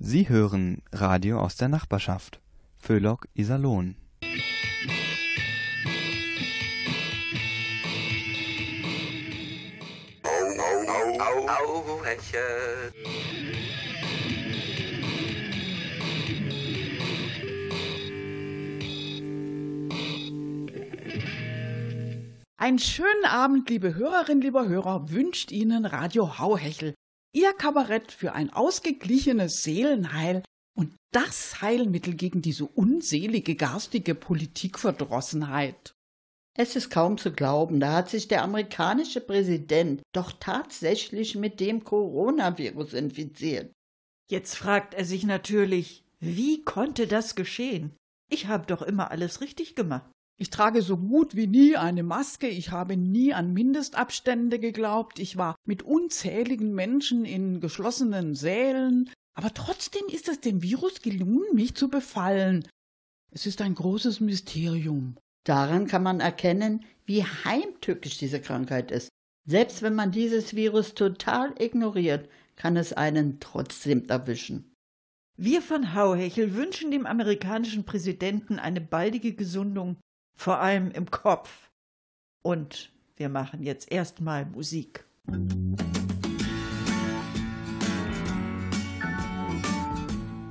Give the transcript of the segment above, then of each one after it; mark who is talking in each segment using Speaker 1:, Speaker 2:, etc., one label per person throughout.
Speaker 1: Sie hören Radio aus der Nachbarschaft. Föhlock Iserlohn.
Speaker 2: Auheche.
Speaker 3: Einen schönen Abend, liebe Hörerinnen, lieber Hörer, wünscht Ihnen Radio Hauhechel. Ihr Kabarett für ein ausgeglichenes Seelenheil und das Heilmittel gegen diese unselige garstige Politikverdrossenheit.
Speaker 4: Es ist kaum zu glauben, da hat sich der amerikanische Präsident doch tatsächlich mit dem Coronavirus infiziert.
Speaker 5: Jetzt fragt er sich natürlich, wie konnte das geschehen? Ich habe doch immer alles richtig gemacht.
Speaker 3: Ich trage so gut wie nie eine Maske, ich habe nie an Mindestabstände geglaubt, ich war mit unzähligen Menschen in geschlossenen Sälen, aber trotzdem ist es dem Virus gelungen, mich zu befallen. Es ist ein großes Mysterium.
Speaker 4: Daran kann man erkennen, wie heimtückisch diese Krankheit ist. Selbst wenn man dieses Virus total ignoriert, kann es einen trotzdem erwischen.
Speaker 5: Wir von Hauhechel wünschen dem amerikanischen Präsidenten eine baldige Gesundung, vor allem im Kopf. Und wir machen jetzt erstmal Musik.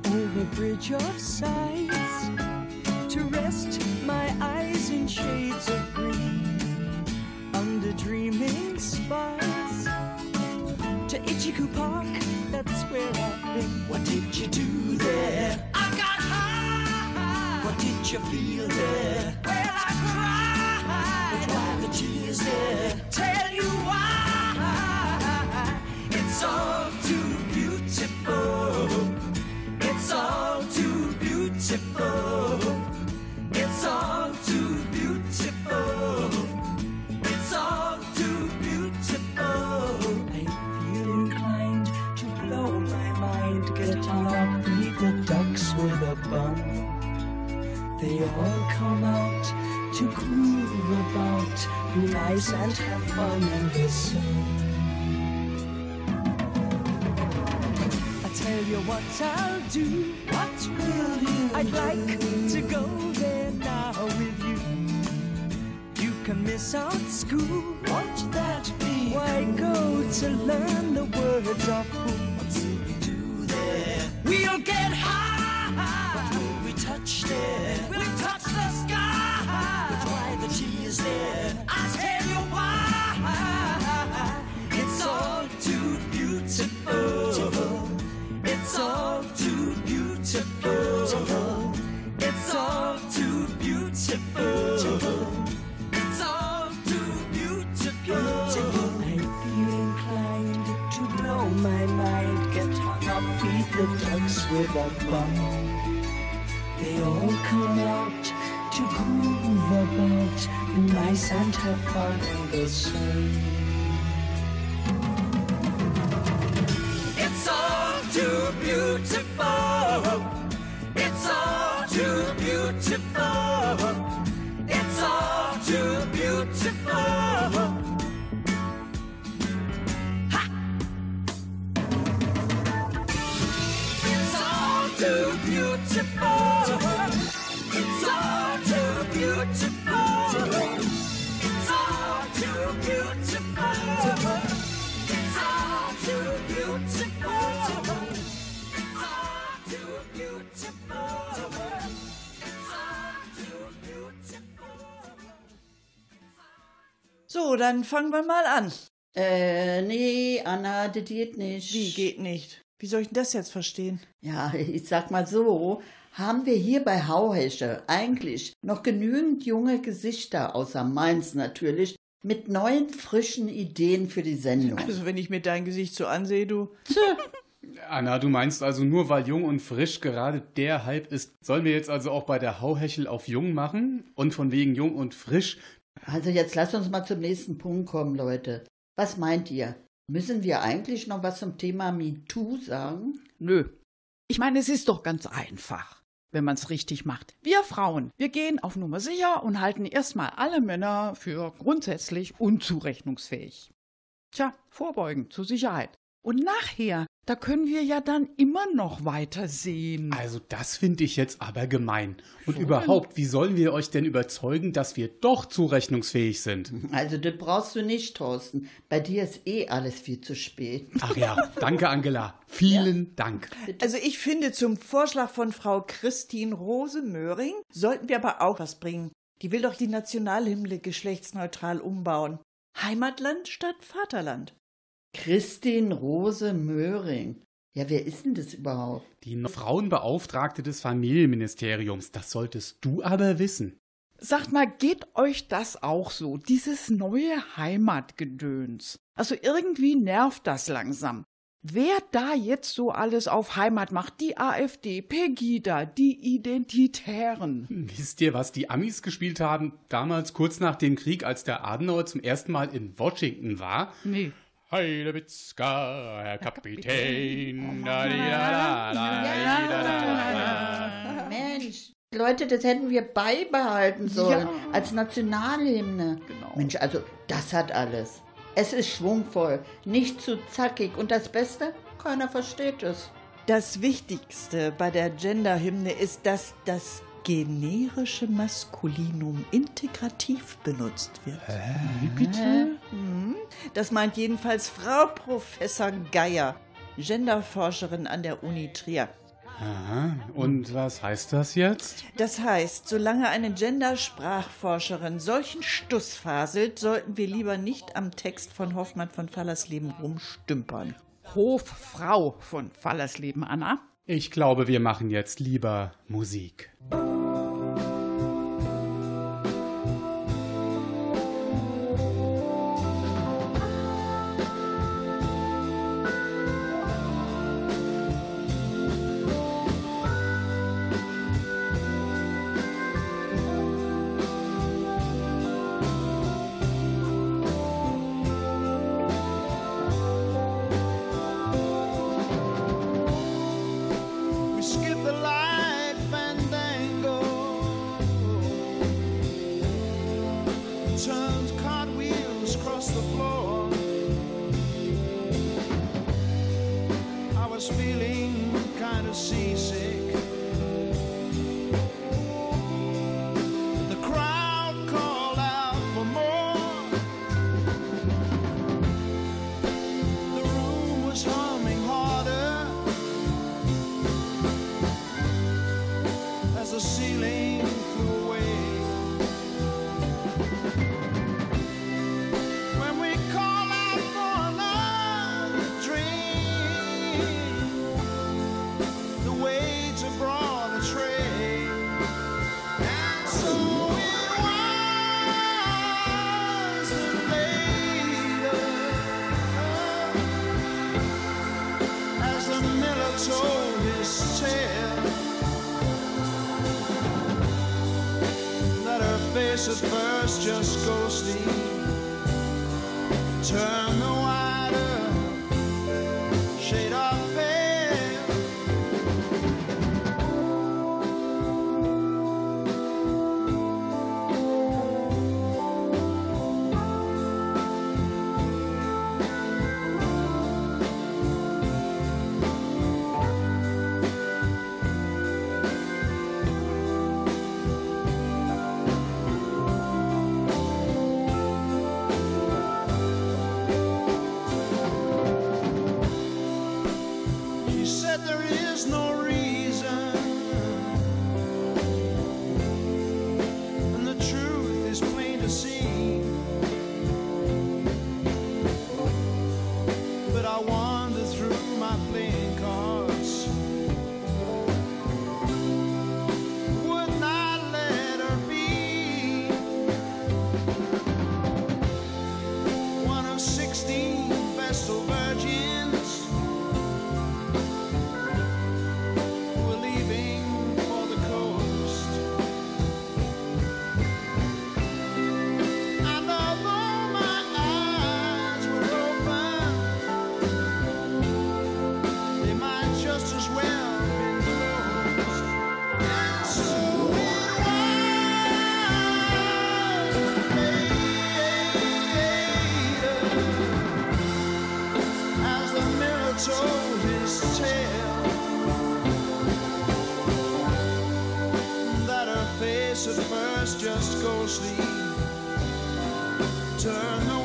Speaker 6: Over bridge of sights to rest my eyes in shades of green under dreaming spires to Ichiku Park. That's where I've been. What did you do there? I got high. What did you feel there? There? Tell you why. It's all too beautiful. It's all too beautiful. It's all too beautiful. It's all too beautiful. I feel inclined to blow my mind, get feed the ducks with a bun. They all come out to groove about, be nice and have fun the sun. I tell you what I'll do. What will you I'd like to go there now with you. You can miss out school. Won't that be? Why go to learn the words of who? What will we do there? We'll get high. What will we touch there? We'll touch the sky. It's all too beautiful. It's all too beautiful. It's all too beautiful. I feel inclined to blow my mind, get hung up, feed the ducks with a bun. They all come out to groove about, nice and have fun in the sun.
Speaker 5: Dann fangen wir mal an.
Speaker 4: Äh, nee, Anna, das geht nicht.
Speaker 5: Wie geht nicht? Wie soll ich denn das jetzt verstehen?
Speaker 4: Ja, ich sag mal so, haben wir hier bei Hauhesche eigentlich noch genügend junge Gesichter, außer meins natürlich, mit neuen, frischen Ideen für die Sendung.
Speaker 5: Also, wenn ich mir dein Gesicht so ansehe, du.
Speaker 7: Anna, du meinst also nur, weil jung und frisch gerade der Hype ist, sollen wir jetzt also auch bei der Hauhechel auf jung machen? Und von wegen jung und frisch?
Speaker 4: Also jetzt lasst uns mal zum nächsten Punkt kommen, Leute. Was meint ihr? Müssen wir eigentlich noch was zum Thema MeToo sagen?
Speaker 3: Nö. Ich meine, es ist doch ganz einfach, wenn man es richtig macht. Wir Frauen, wir gehen auf Nummer sicher und halten erstmal alle Männer für grundsätzlich unzurechnungsfähig. Tja, vorbeugen zur Sicherheit. Und nachher Da können wir ja dann immer noch weiter sehen.
Speaker 7: Also das finde ich jetzt aber gemein. Und überhaupt, wie sollen wir euch denn überzeugen, dass wir doch zurechnungsfähig sind?
Speaker 4: Also das brauchst du nicht, Thorsten. Bei dir ist eh alles viel zu spät.
Speaker 7: Ach ja, danke Angela. Vielen Dank.
Speaker 5: Also ich finde, zum Vorschlag von Frau Christine Rose Möhring sollten wir aber auch was bringen. Die will doch die Nationalhymne geschlechtsneutral umbauen. Heimatland statt Vaterland.
Speaker 4: Christine Rose Möhring. Ja, wer ist denn das überhaupt?
Speaker 7: Die Frauenbeauftragte des Familienministeriums, das solltest du aber wissen.
Speaker 3: Sagt mal, geht euch das auch so, dieses neue Heimatgedöns? Also irgendwie nervt das langsam. Wer da jetzt so alles auf Heimat macht, die AfD, Pegida, die Identitären.
Speaker 7: Wisst ihr, was die Amis gespielt haben, damals kurz nach dem Krieg, als der Adenauer zum ersten Mal in Washington war?
Speaker 3: Nee.
Speaker 7: Heidewitzka, Herr Kapitän.
Speaker 4: Mensch, Leute, das hätten wir beibehalten sollen als Nationalhymne.
Speaker 3: Genau.
Speaker 4: Mensch, also das hat alles. Es ist schwungvoll, nicht zu zackig und das Beste, keiner versteht es.
Speaker 5: Das Wichtigste bei der Genderhymne ist, dass das generische Maskulinum integrativ benutzt wird.
Speaker 7: Wie bitte?
Speaker 5: Das meint jedenfalls Frau Professor Geier, Genderforscherin an der Uni Trier.
Speaker 7: Aha. Und was heißt das jetzt?
Speaker 5: Das heißt, solange eine Gendersprachforscherin solchen Stuss faselt, sollten wir lieber nicht am Text von Hoffmann von Fallersleben rumstümpern.
Speaker 3: Hoffrau von Fallersleben, Anna.
Speaker 7: Ich glaube, wir machen jetzt lieber Musik.
Speaker 6: As the miller told his tale. that her face at first just ghostly turned the wider
Speaker 2: Turn
Speaker 7: Turn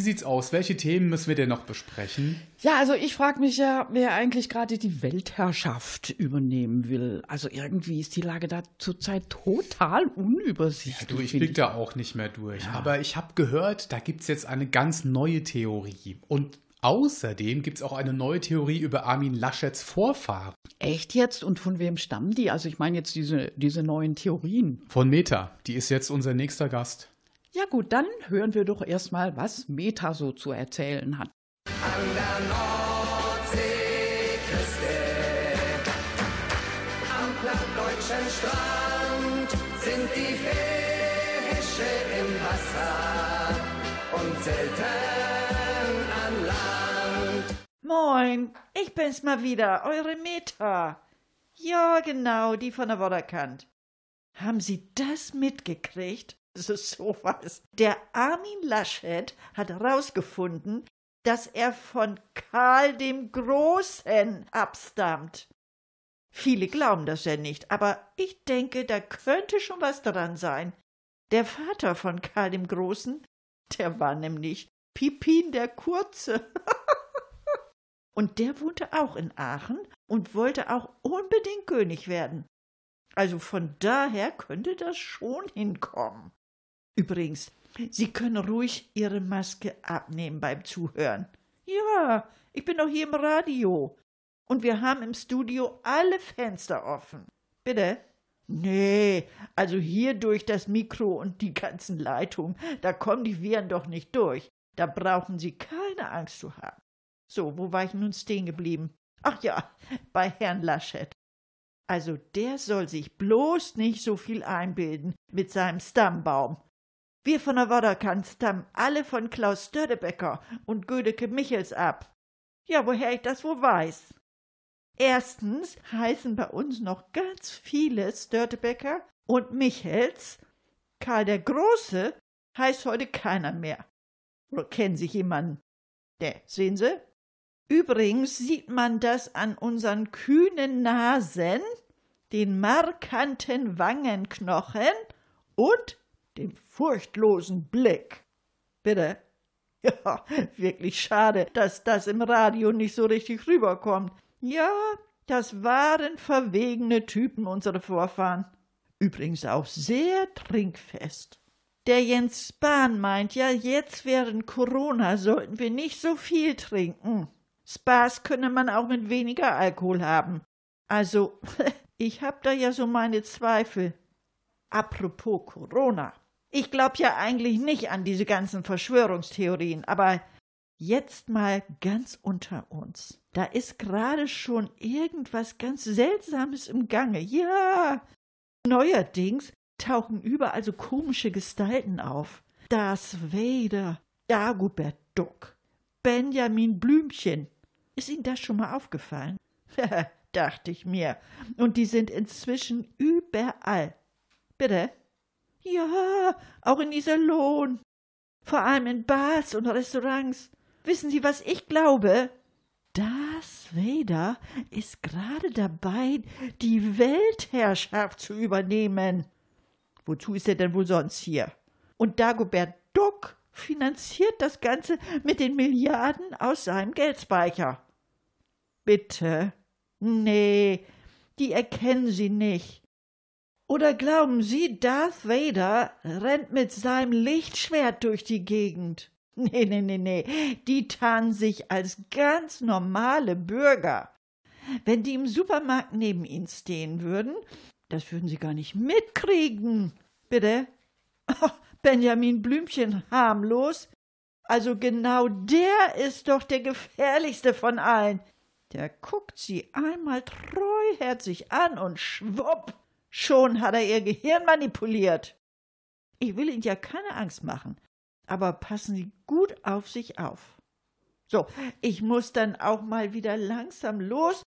Speaker 7: wie sieht's aus? Welche Themen müssen wir denn noch besprechen?
Speaker 3: Ja, also ich frage mich ja, wer eigentlich gerade die Weltherrschaft übernehmen will. Also irgendwie ist die Lage da zurzeit total unübersichtlich.
Speaker 7: Du, ich blick da auch nicht mehr durch. Aber ich habe gehört, da gibt's jetzt eine ganz neue Theorie. Und außerdem gibt's auch eine neue Theorie über Armin Laschets Vorfahren.
Speaker 3: Echt jetzt? Und von wem stammen die? Also ich meine jetzt diese, diese neuen Theorien.
Speaker 7: Von Meta. Die ist jetzt unser nächster Gast.
Speaker 3: Ja gut, dann hören wir doch erstmal, was Meta so zu erzählen hat.
Speaker 6: Am plattdeutschen Strand sind die Fische im Wasser und selten an Land.
Speaker 5: Moin, ich bin's mal wieder, eure Meta. Ja, genau, die von der Wodderkant. Haben Sie das mitgekriegt? Sowas. Der Armin Laschet hat herausgefunden, dass er von Karl dem Großen abstammt. Viele glauben das ja nicht, aber ich denke, da könnte schon was dran sein. Der Vater von Karl dem Großen, der war nämlich Pipin der Kurze. Und der wohnte auch in Aachen und wollte auch unbedingt König werden. Also von daher könnte das schon hinkommen. Übrigens, Sie können ruhig Ihre Maske abnehmen beim Zuhören. Ja, ich bin doch hier im Radio. Und wir haben im Studio alle Fenster offen. Bitte? Nee, also hier durch das Mikro und die ganzen Leitungen, da kommen die Viren doch nicht durch. Da brauchen Sie keine Angst zu haben. So, wo war ich nun stehen geblieben? Ach ja, bei Herrn Laschet. Also der soll sich bloß nicht so viel einbilden mit seinem Stammbaum. Wir von der Wodderkant stammen alle von Klaus Störtebecker und Gödeke Michels ab. Ja, woher ich das wohl weiß? Erstens heißen bei uns noch ganz viele Störtebecker und Michels. Karl der Große heißt heute keiner mehr. Oder kennen Sie jemanden? Der, sehen Sie? Übrigens sieht man das an unseren kühnen Nasen, den markanten Wangenknochen und dem furchtlosen Blick. Bitte? Ja, wirklich schade, dass das im Radio nicht so richtig rüberkommt. Ja, das waren verwegene Typen, unsere Vorfahren. Übrigens auch sehr trinkfest. Der Jens Spahn meint ja, jetzt während Corona sollten wir nicht so viel trinken. Spaß könne man auch mit weniger Alkohol haben. Also, ich hab da ja so meine Zweifel. Apropos Corona. Ich glaub ja eigentlich nicht an diese ganzen Verschwörungstheorien, aber jetzt mal ganz unter uns. Da ist gerade schon irgendwas ganz Seltsames im Gange. Ja. Neuerdings tauchen überall so komische Gestalten auf. Das Vader, Dagobert Duck, Benjamin Blümchen. Ist Ihnen das schon mal aufgefallen? Dachte ich mir. Und die sind inzwischen überall. Bitte? Ja, auch in Iserlohn. Vor allem in Bars und Restaurants. Wissen Sie, was ich glaube? Das Vader ist gerade dabei, die Weltherrschaft zu übernehmen. Wozu ist er denn wohl sonst hier? Und Dagobert Duck finanziert das Ganze mit den Milliarden aus seinem Geldspeicher. Bitte? Nee, die erkennen Sie nicht. Oder glauben Sie, Darth Vader rennt mit seinem Lichtschwert durch die Gegend? Nee, nee, nee, nee, die tarnen sich als ganz normale Bürger. Wenn die im Supermarkt neben ihnen stehen würden, das würden sie gar nicht mitkriegen. Bitte? Ach, Benjamin Blümchen harmlos.
Speaker 8: Also genau der ist doch der gefährlichste von allen. Der guckt sie einmal treuherzig an und schwupp, schon hat er ihr Gehirn manipuliert. Ich will Ihnen ja keine Angst machen, aber passen Sie gut auf sich auf. So, ich muss dann auch mal wieder langsam los.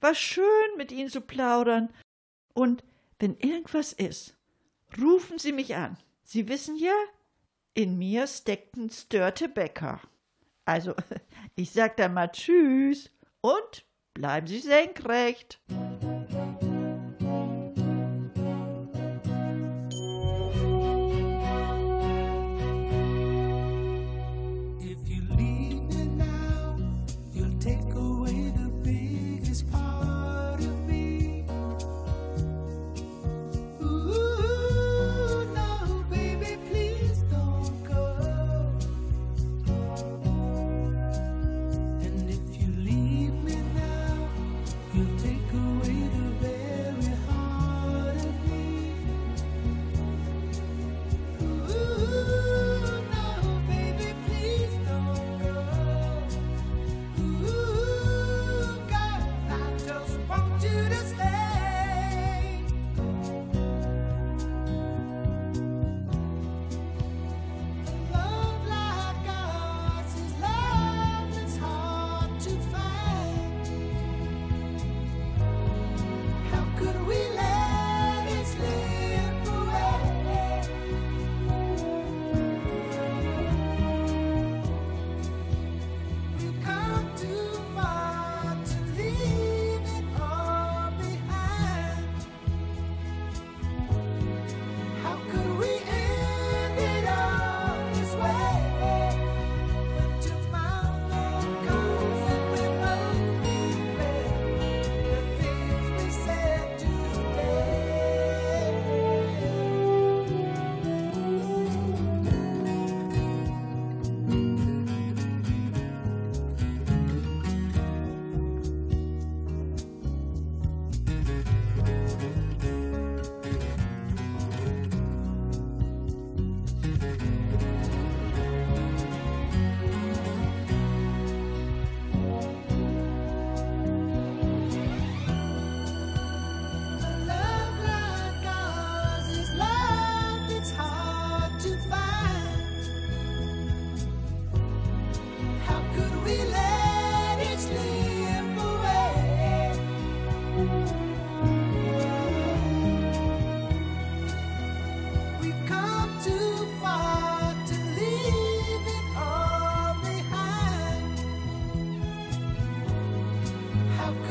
Speaker 8: War schön, mit Ihnen zu plaudern. Und wenn irgendwas ist, rufen Sie mich an. Sie wissen ja, in mir steckt ein Störte Bäcker. Also, ich sag dann mal Tschüss und bleiben Sie senkrecht.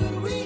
Speaker 9: We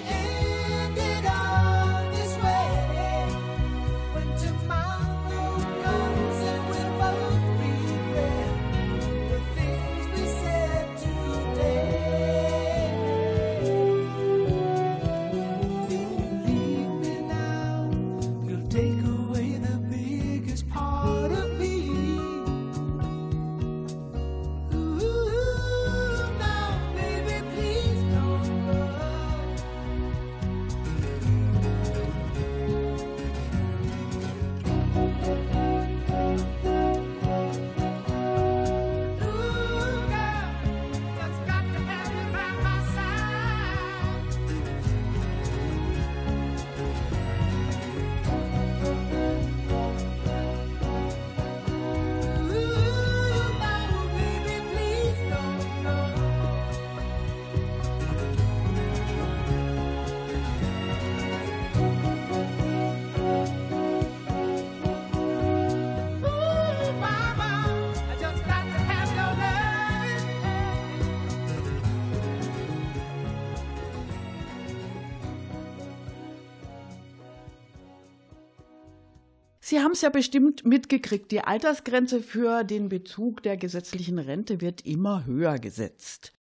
Speaker 3: Sie haben es ja bestimmt mitgekriegt, die Altersgrenze für den Bezug der gesetzlichen Rente wird immer höher gesetzt.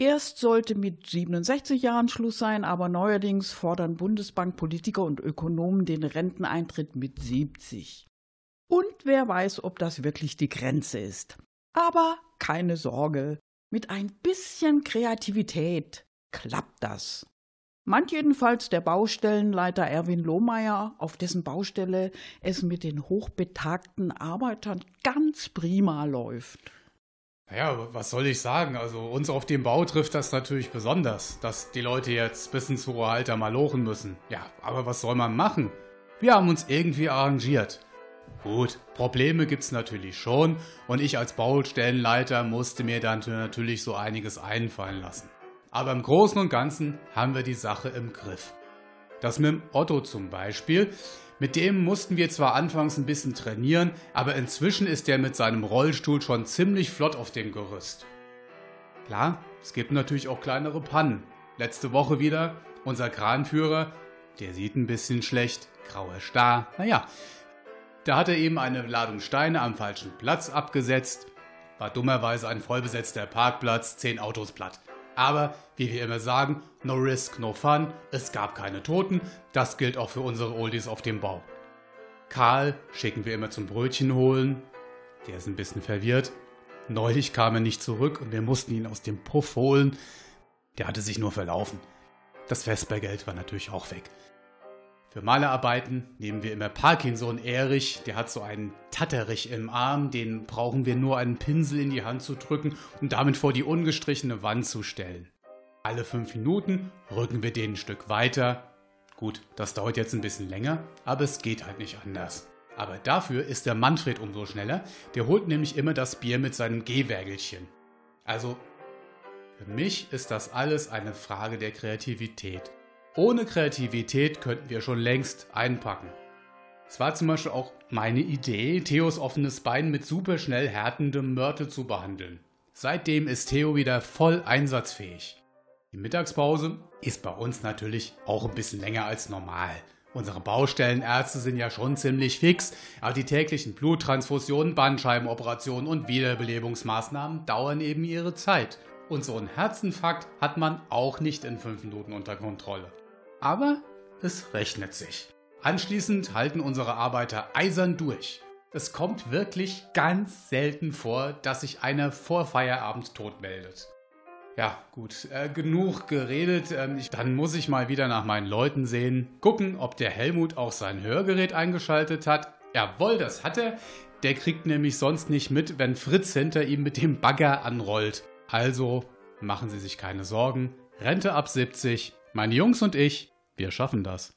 Speaker 3: Erst sollte mit 67 Jahren Schluss sein, aber neuerdings fordern Bundesbankpolitiker und Ökonomen den Renteneintritt mit 70. Und wer weiß, ob das wirklich die Grenze ist. Aber keine Sorge, mit ein bisschen Kreativität klappt das. Meint jedenfalls der Baustellenleiter Erwin Lohmeier, auf dessen Baustelle es mit den hochbetagten Arbeitern ganz prima läuft.
Speaker 7: Naja, was soll ich sagen? Also uns auf dem Bau trifft das natürlich besonders, dass die Leute jetzt bis ins hohe Alter mal lochen müssen. Ja, aber was soll man machen? Wir haben uns irgendwie arrangiert. Gut, Probleme gibt's natürlich schon und ich als Baustellenleiter musste mir dann natürlich so einiges einfallen lassen. Aber im Großen und Ganzen haben wir die Sache im Griff. Das mit dem Otto zum Beispiel, mit dem mussten wir zwar anfangs ein bisschen trainieren, aber inzwischen ist er mit seinem Rollstuhl schon ziemlich flott auf dem Gerüst. Klar, es gibt natürlich auch kleinere Pannen. Letzte Woche wieder, unser Kranführer, der sieht ein bisschen schlecht, grauer Star, naja, da hat er eben eine Ladung Steine am falschen Platz abgesetzt, war dummerweise ein vollbesetzter Parkplatz, zehn Autos platt. Aber, wie wir immer sagen, no risk, no fun, es gab keine Toten, das gilt auch für unsere Oldies auf dem Bau. Karl schicken wir immer zum Brötchen holen, der ist ein bisschen verwirrt. Neulich kam er nicht zurück und wir mussten ihn aus dem Puff holen. Der hatte sich nur verlaufen. Das Vespergeld war natürlich auch weg. Für Malerarbeiten nehmen wir immer Parkinson Erich, der hat so einen Tatterich im Arm, den brauchen wir nur einen Pinsel in die Hand zu drücken und damit vor die ungestrichene Wand zu stellen. Alle fünf Minuten rücken wir den ein Stück weiter. Gut, das dauert jetzt ein bisschen länger, aber es geht halt nicht anders. Aber dafür ist der Manfred umso schneller, der holt nämlich immer das Bier mit seinem Gehwägelchen. Also, für mich ist das alles eine Frage der Kreativität. Ohne Kreativität könnten wir schon längst einpacken. Es war zum Beispiel auch meine Idee, Theos offenes Bein mit superschnell härtendem Mörtel zu behandeln. Seitdem ist Theo wieder voll einsatzfähig. Die Mittagspause ist bei uns natürlich auch ein bisschen länger als normal. Unsere Baustellenärzte sind ja schon ziemlich fix, aber die täglichen Bluttransfusionen, Bandscheibenoperationen und Wiederbelebungsmaßnahmen dauern eben ihre Zeit. Und so ein Herzinfarkt hat man auch nicht in fünf Minuten unter Kontrolle aber es rechnet sich. Anschließend halten unsere Arbeiter eisern durch. Es kommt wirklich ganz selten vor, dass sich einer vor Feierabend tot meldet. Ja, gut, äh, genug geredet. Ähm, ich, dann muss ich mal wieder nach meinen Leuten sehen. Gucken, ob der Helmut auch sein Hörgerät eingeschaltet hat. Jawohl, das hat er. Der kriegt nämlich sonst nicht mit, wenn Fritz hinter ihm mit dem Bagger anrollt. Also machen Sie sich keine Sorgen. Rente ab 70. Meine Jungs und ich, wir schaffen das.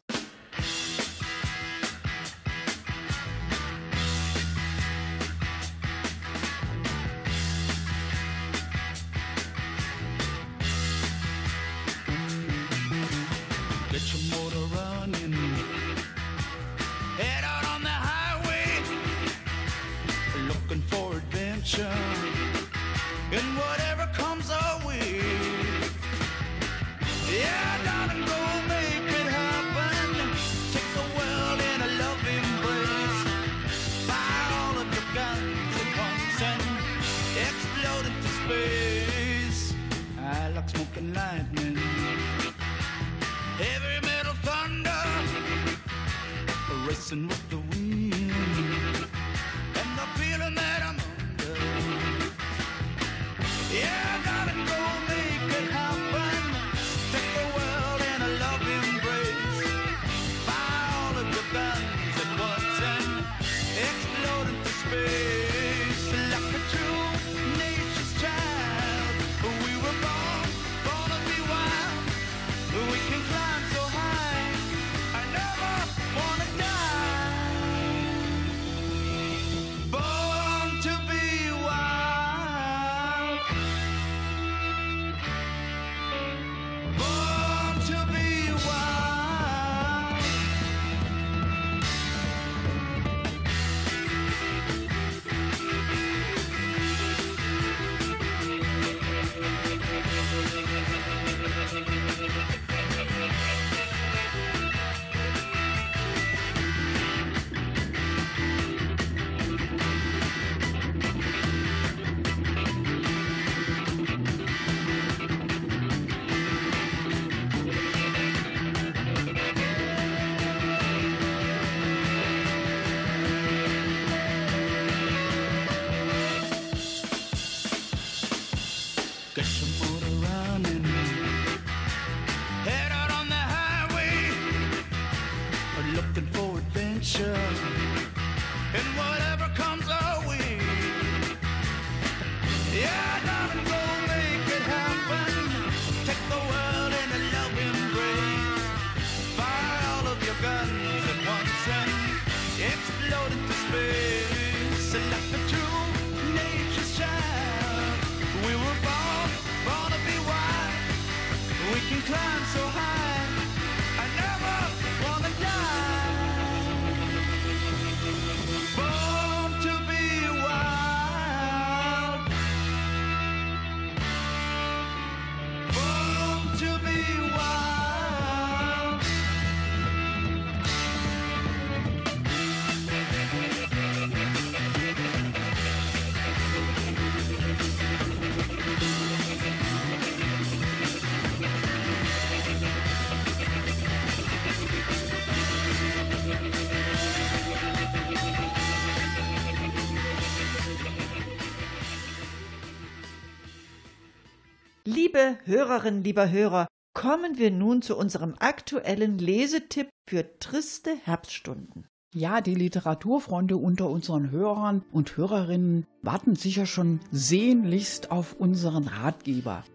Speaker 5: Hörerinnen, lieber Hörer, kommen wir nun zu unserem aktuellen Lesetipp für triste Herbststunden.
Speaker 3: Ja, die Literaturfreunde unter unseren Hörern und Hörerinnen warten sicher schon sehnlichst auf unseren Ratgeber.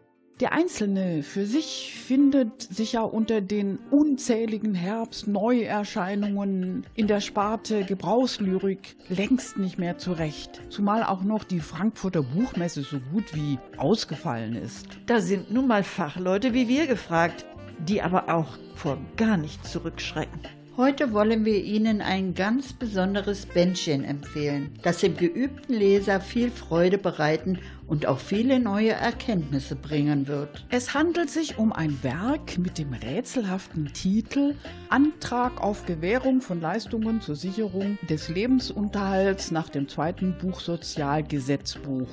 Speaker 3: Der Einzelne für sich findet sich ja unter den unzähligen Herbst-Neuerscheinungen in der Sparte Gebrauchslyrik längst nicht mehr zurecht, zumal auch noch die Frankfurter Buchmesse so gut wie ausgefallen ist.
Speaker 5: Da sind nun mal Fachleute wie wir gefragt, die aber auch vor gar nichts zurückschrecken.
Speaker 4: Heute wollen wir Ihnen ein ganz besonderes Bändchen empfehlen, das dem geübten Leser viel Freude bereiten und auch viele neue Erkenntnisse bringen wird.
Speaker 3: Es handelt sich um ein Werk mit dem rätselhaften Titel Antrag auf Gewährung von Leistungen zur Sicherung des Lebensunterhalts nach dem zweiten Buch Sozialgesetzbuch.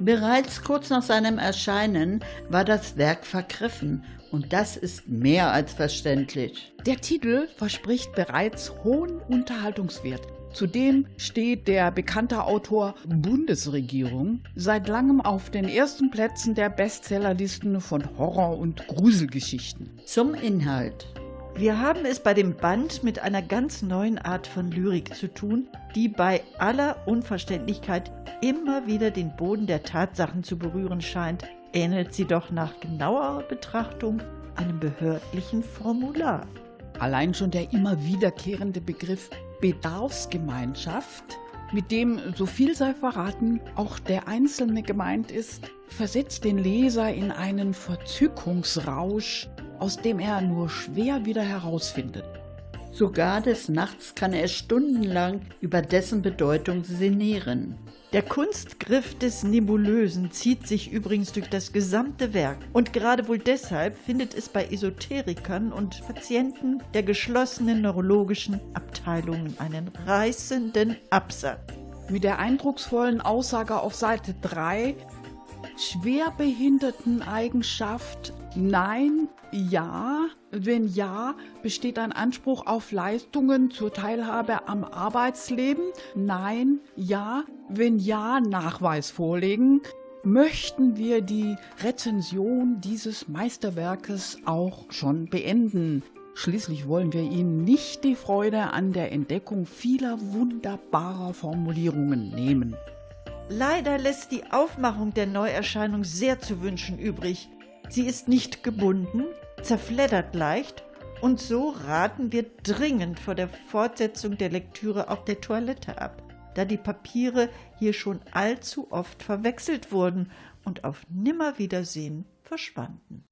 Speaker 4: Bereits kurz nach seinem Erscheinen war das Werk vergriffen und das ist mehr als verständlich.
Speaker 3: Der Titel verspricht bereits hohen Unterhaltungswert. Zudem steht der bekannte Autor Bundesregierung seit langem auf den ersten Plätzen der Bestsellerlisten von Horror- und Gruselgeschichten.
Speaker 4: Zum Inhalt.
Speaker 5: Wir haben es bei dem Band mit einer ganz neuen Art von Lyrik zu tun, die bei aller Unverständlichkeit immer wieder den Boden der Tatsachen zu berühren scheint, ähnelt sie doch nach genauerer Betrachtung einem behördlichen Formular.
Speaker 3: Allein schon der immer wiederkehrende Begriff Bedarfsgemeinschaft, mit dem, so viel sei verraten, auch der Einzelne gemeint ist, versetzt den Leser in einen Verzückungsrausch, aus dem er nur schwer wieder herausfindet.
Speaker 4: Sogar des Nachts kann er stundenlang über dessen Bedeutung sinnieren.
Speaker 5: Der Kunstgriff des Nebulösen zieht sich übrigens durch das gesamte Werk. Und gerade wohl deshalb findet es bei Esoterikern und Patienten der geschlossenen neurologischen Abteilungen einen reißenden Absatz.
Speaker 3: Mit der eindrucksvollen Aussage auf Seite 3 Schwerbehinderteneigenschaft Nein, ja. Wenn ja, besteht ein Anspruch auf Leistungen zur Teilhabe am Arbeitsleben? Nein, ja. Wenn ja, Nachweis vorlegen. Möchten wir die Rezension dieses Meisterwerkes auch schon beenden? Schließlich wollen wir Ihnen nicht die Freude an der Entdeckung vieler wunderbarer Formulierungen nehmen.
Speaker 5: Leider lässt die Aufmachung der Neuerscheinung sehr zu wünschen übrig. Sie ist nicht gebunden, zerfleddert leicht und so raten wir dringend vor der Fortsetzung der Lektüre auf der Toilette ab, da die Papiere hier schon allzu oft verwechselt wurden und auf Nimmerwiedersehen verschwanden.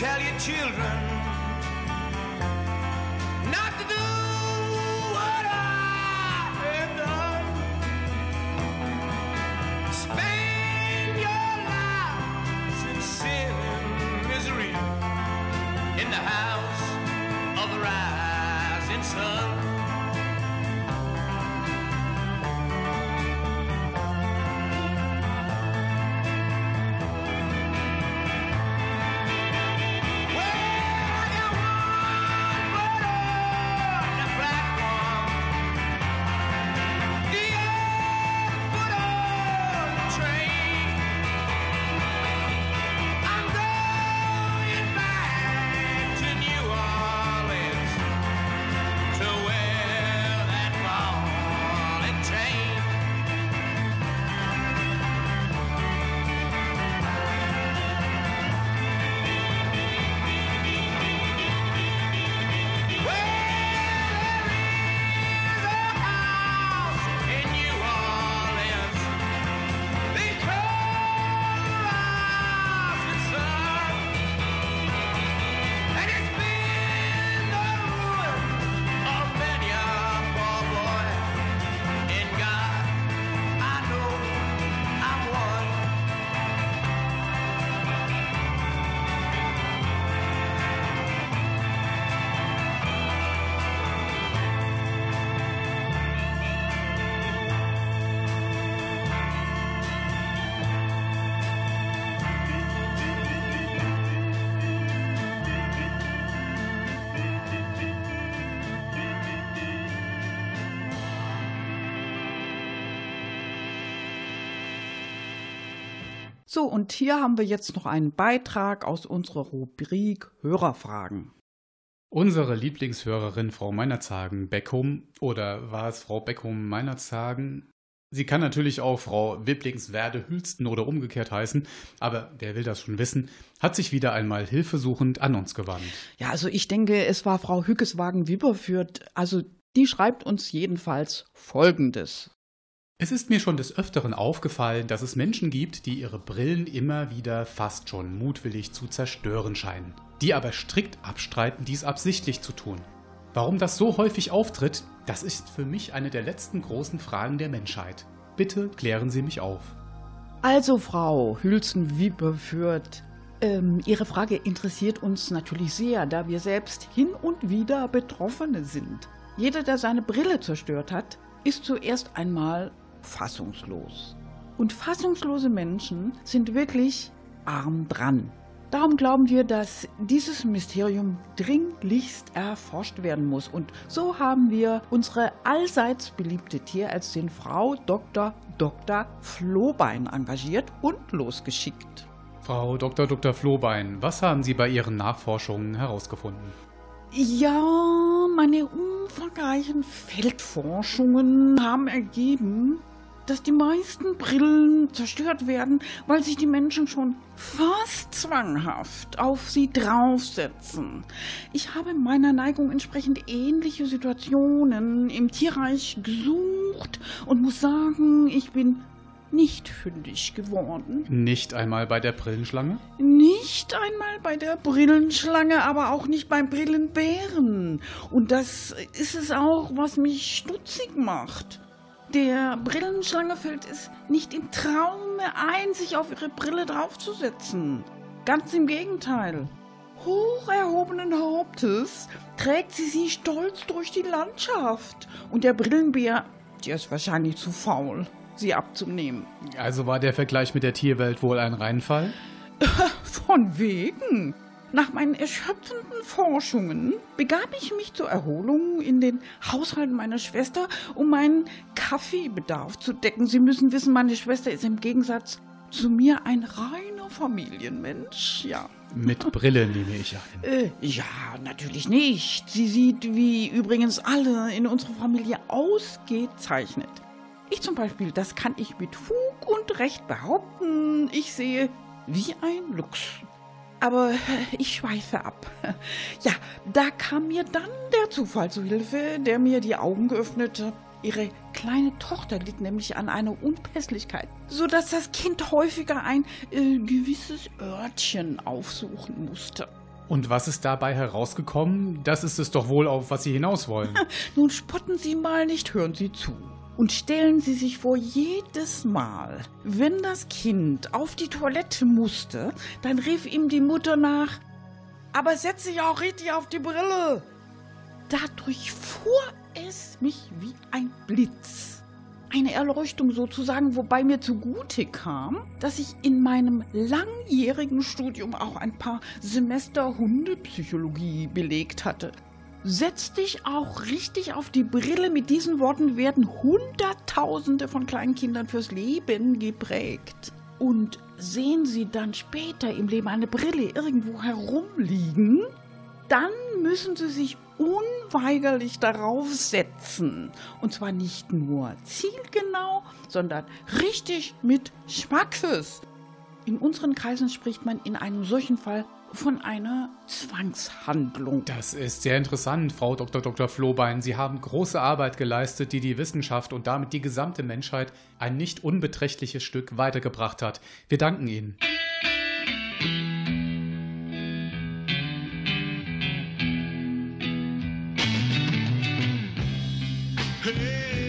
Speaker 10: Tell your children
Speaker 3: So, und hier haben wir jetzt noch einen Beitrag aus unserer Rubrik Hörerfragen.
Speaker 7: Unsere Lieblingshörerin Frau Meinerzagen Beckum oder war es Frau Beckum Meinerzagen? Sie kann natürlich auch Frau Wipplingswerde Hülsten oder umgekehrt heißen, aber wer will das schon wissen, hat sich wieder einmal hilfesuchend an uns gewandt.
Speaker 3: Ja, also ich denke, es war Frau Hückeswagen-Wipperfürth. Also die schreibt uns jedenfalls Folgendes.
Speaker 7: Es ist mir schon des Öfteren aufgefallen, dass es Menschen gibt, die ihre Brillen immer wieder fast schon mutwillig zu zerstören scheinen, die aber strikt abstreiten, dies absichtlich zu tun. Warum das so häufig auftritt, das ist für mich eine der letzten großen Fragen der Menschheit. Bitte klären Sie mich auf.
Speaker 3: Also, Frau Hülsen-Wipperfürth, ähm, Ihre Frage interessiert uns natürlich sehr, da wir selbst hin und wieder Betroffene sind. Jeder, der seine Brille zerstört hat, ist zuerst einmal fassungslos. Und fassungslose Menschen sind wirklich arm dran. Darum glauben wir, dass dieses Mysterium dringlichst erforscht werden muss. Und so haben wir unsere allseits beliebte Tierärztin Frau Dr. Dr. Flohbein engagiert und losgeschickt.
Speaker 7: Frau Dr. Dr. Flohbein, was haben Sie bei Ihren Nachforschungen herausgefunden?
Speaker 3: Ja, meine umfangreichen Feldforschungen haben ergeben, dass die meisten Brillen zerstört werden, weil sich die Menschen schon fast zwanghaft auf sie draufsetzen. Ich habe meiner Neigung entsprechend ähnliche Situationen im Tierreich gesucht und muss sagen, ich bin nicht fündig geworden.
Speaker 7: Nicht einmal bei der Brillenschlange?
Speaker 3: Nicht einmal bei der Brillenschlange, aber auch nicht beim Brillenbären. Und das ist es auch, was mich stutzig macht. Der Brillenschlange fällt es nicht im Traume ein, sich auf ihre Brille draufzusetzen. Ganz im Gegenteil. Hoch erhobenen Hauptes trägt sie sie stolz durch die Landschaft. Und der Brillenbär, der ist wahrscheinlich zu faul, sie abzunehmen.
Speaker 7: Also war der Vergleich mit der Tierwelt wohl ein Reinfall?
Speaker 3: Von wegen. Nach meinen erschöpfenden Forschungen begab ich mich zur Erholung in den Haushalt meiner Schwester, um meinen Kaffeebedarf zu decken. Sie müssen wissen, meine Schwester ist im Gegensatz zu mir ein reiner Familienmensch, ja.
Speaker 7: Mit Brille nehme ich an.
Speaker 3: Äh, ja, natürlich nicht. Sie sieht wie übrigens alle in unserer Familie ausgezeichnet. Ich zum Beispiel, das kann ich mit Fug und Recht behaupten. Ich sehe wie ein Luchs. Aber äh, ich schweife ab. Ja, da kam mir dann der Zufall zu Hilfe, der mir die Augen geöffnete. Ihre kleine Tochter litt nämlich an einer Unpässlichkeit, sodass das Kind häufiger ein äh, gewisses Örtchen aufsuchen musste.
Speaker 7: Und was ist dabei herausgekommen? Das ist es doch wohl, auf was Sie hinaus wollen.
Speaker 3: Nun spotten Sie mal nicht, hören Sie zu. Und stellen Sie sich vor, jedes Mal, wenn das Kind auf die Toilette musste, dann rief ihm die Mutter nach, aber setz dich auch richtig auf die Brille. Dadurch fuhr es mich wie ein Blitz. Eine Erleuchtung sozusagen, wobei mir zugute kam, dass ich in meinem langjährigen Studium auch ein paar Semester Hundepsychologie belegt hatte. Setz dich auch richtig auf die Brille. Mit diesen Worten werden Hunderttausende von kleinen Kindern fürs Leben geprägt. Und sehen sie dann später im Leben eine Brille irgendwo herumliegen, dann müssen sie sich unweigerlich darauf setzen. Und zwar nicht nur zielgenau, sondern richtig mit Schmackes. In unseren Kreisen spricht man in einem solchen Fall von einer Zwangshandlung.
Speaker 7: Das ist sehr interessant, Frau Dr. Dr. Flohbein. Sie haben große Arbeit geleistet, die die Wissenschaft und damit die gesamte Menschheit ein nicht unbeträchtliches Stück weitergebracht hat. Wir danken Ihnen.
Speaker 2: Hey,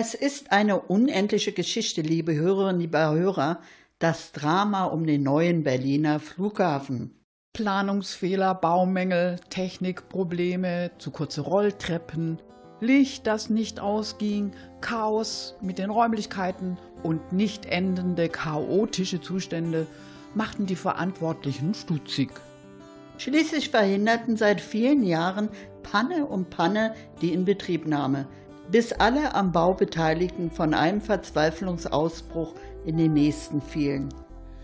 Speaker 4: Es ist eine unendliche Geschichte, liebe Hörerinnen, liebe Hörer, das Drama um den neuen Berliner Flughafen.
Speaker 3: Planungsfehler, Baumängel, Technikprobleme, zu kurze Rolltreppen, Licht, das nicht ausging, Chaos mit den Räumlichkeiten und nicht endende chaotische Zustände machten die Verantwortlichen stutzig.
Speaker 4: Schließlich verhinderten seit vielen Jahren
Speaker 11: Panne um Panne die Inbetriebnahme, bis alle am Bau Beteiligten von einem Verzweiflungsausbruch in den nächsten fielen.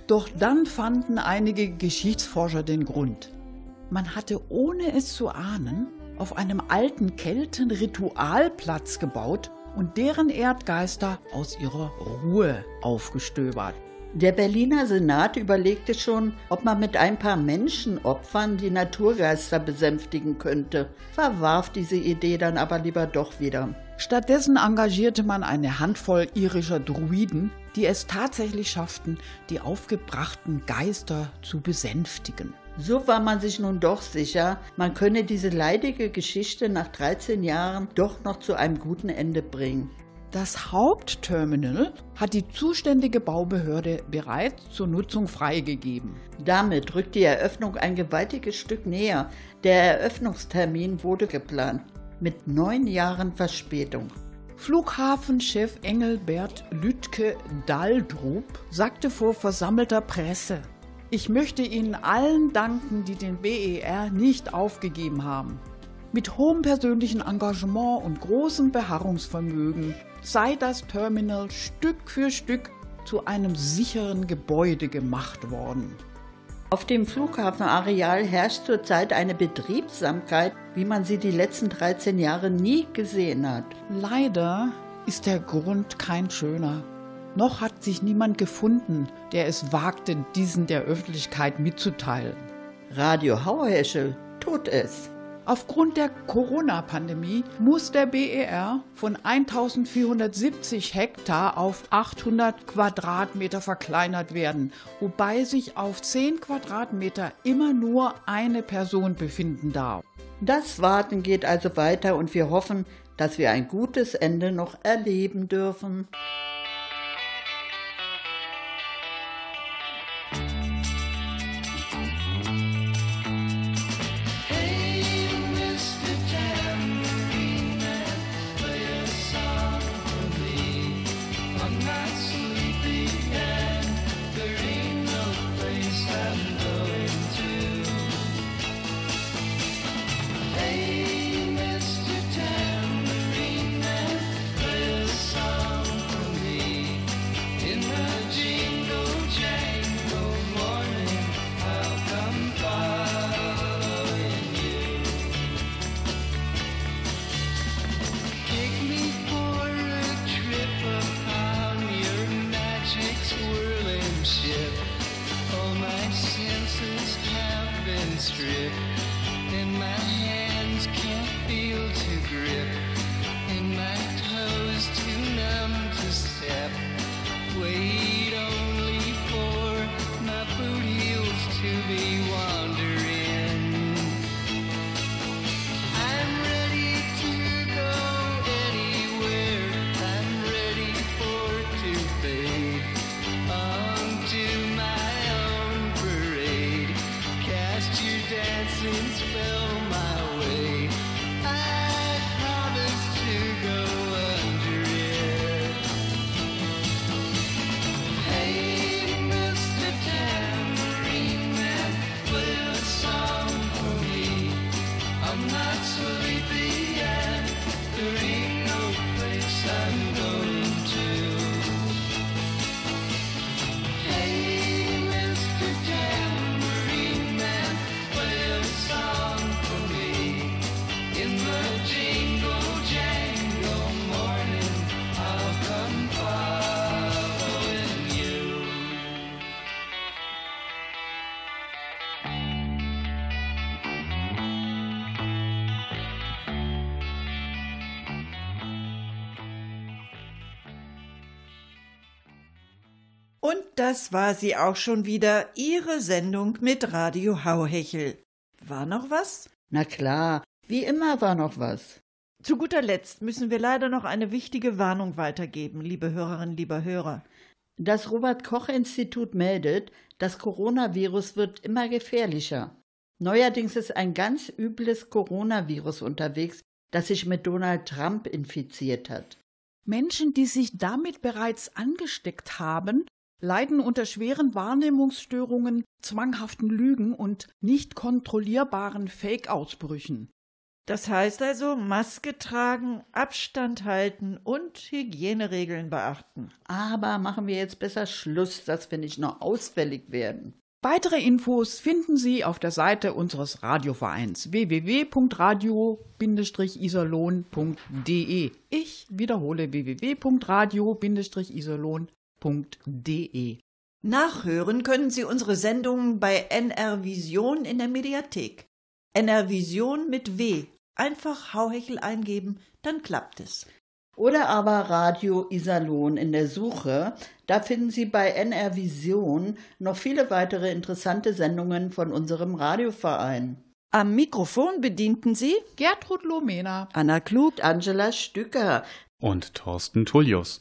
Speaker 3: Doch dann fanden einige Geschichtsforscher den Grund. Man hatte, ohne es zu ahnen, auf einem alten Kelten Ritualplatz gebaut und deren Erdgeister aus ihrer Ruhe aufgestöbert.
Speaker 11: Der Berliner Senat überlegte schon, ob man mit ein paar Menschenopfern die Naturgeister besänftigen könnte, verwarf diese Idee dann aber lieber doch wieder.
Speaker 3: Stattdessen engagierte man eine Handvoll irischer Druiden, die es tatsächlich schafften, die aufgebrachten Geister zu besänftigen.
Speaker 11: So war man sich nun doch sicher, man könne diese leidige Geschichte nach 13 Jahren doch noch zu einem guten Ende bringen.
Speaker 3: Das Hauptterminal hat die zuständige Baubehörde bereits zur Nutzung freigegeben.
Speaker 11: Damit rückt die Eröffnung ein gewaltiges Stück näher. Der Eröffnungstermin wurde geplant. Mit neun Jahren Verspätung.
Speaker 3: Flughafenchef Engelbert Lütke Daldrup sagte vor versammelter Presse, ich möchte Ihnen allen danken, die den BER nicht aufgegeben haben. Mit hohem persönlichen Engagement und großem Beharrungsvermögen sei das Terminal Stück für Stück zu einem sicheren Gebäude gemacht worden.
Speaker 11: Auf dem Flughafenareal herrscht zurzeit eine Betriebsamkeit, wie man sie die letzten 13 Jahre nie gesehen hat.
Speaker 3: Leider ist der Grund kein schöner. Noch hat sich niemand gefunden, der es wagte, diesen der Öffentlichkeit mitzuteilen.
Speaker 11: Radio Hauerheschel tut es.
Speaker 3: Aufgrund der Corona-Pandemie muss der BER von 1470 Hektar auf 800 Quadratmeter verkleinert werden, wobei sich auf 10 Quadratmeter immer nur eine Person befinden darf.
Speaker 11: Das Warten geht also weiter und wir hoffen, dass wir ein gutes Ende noch erleben dürfen.
Speaker 5: Das war sie auch schon wieder, Ihre Sendung mit Radio Hauhechel. War noch was?
Speaker 11: Na klar, wie immer war noch was.
Speaker 5: Zu guter Letzt müssen wir leider noch eine wichtige Warnung weitergeben, liebe Hörerinnen, lieber Hörer.
Speaker 11: Das Robert Koch Institut meldet, das Coronavirus wird immer gefährlicher. Neuerdings ist ein ganz übles Coronavirus unterwegs, das sich mit Donald Trump infiziert hat.
Speaker 3: Menschen, die sich damit bereits angesteckt haben, leiden unter schweren Wahrnehmungsstörungen, zwanghaften Lügen und nicht kontrollierbaren Fake-Ausbrüchen.
Speaker 5: Das heißt also Maske tragen, Abstand halten und Hygieneregeln beachten.
Speaker 4: Aber machen wir jetzt besser Schluss, dass wir nicht noch ausfällig werden.
Speaker 12: Weitere Infos finden Sie auf der Seite unseres Radiovereins www.radio-iserlohn.de. Ich wiederhole www.radio-iserlohn.de.
Speaker 5: Nachhören können Sie unsere Sendungen bei NR Vision in der Mediathek. NR Vision mit W. Einfach Hauhechel eingeben, dann klappt es.
Speaker 4: Oder aber Radio Iserlohn in der Suche. Da finden Sie bei NR Vision noch viele weitere interessante Sendungen von unserem Radioverein.
Speaker 5: Am Mikrofon bedienten Sie
Speaker 12: Gertrud Lomena.
Speaker 5: Anna Klug,
Speaker 4: Angela Stücker.
Speaker 7: Und Thorsten Tullius.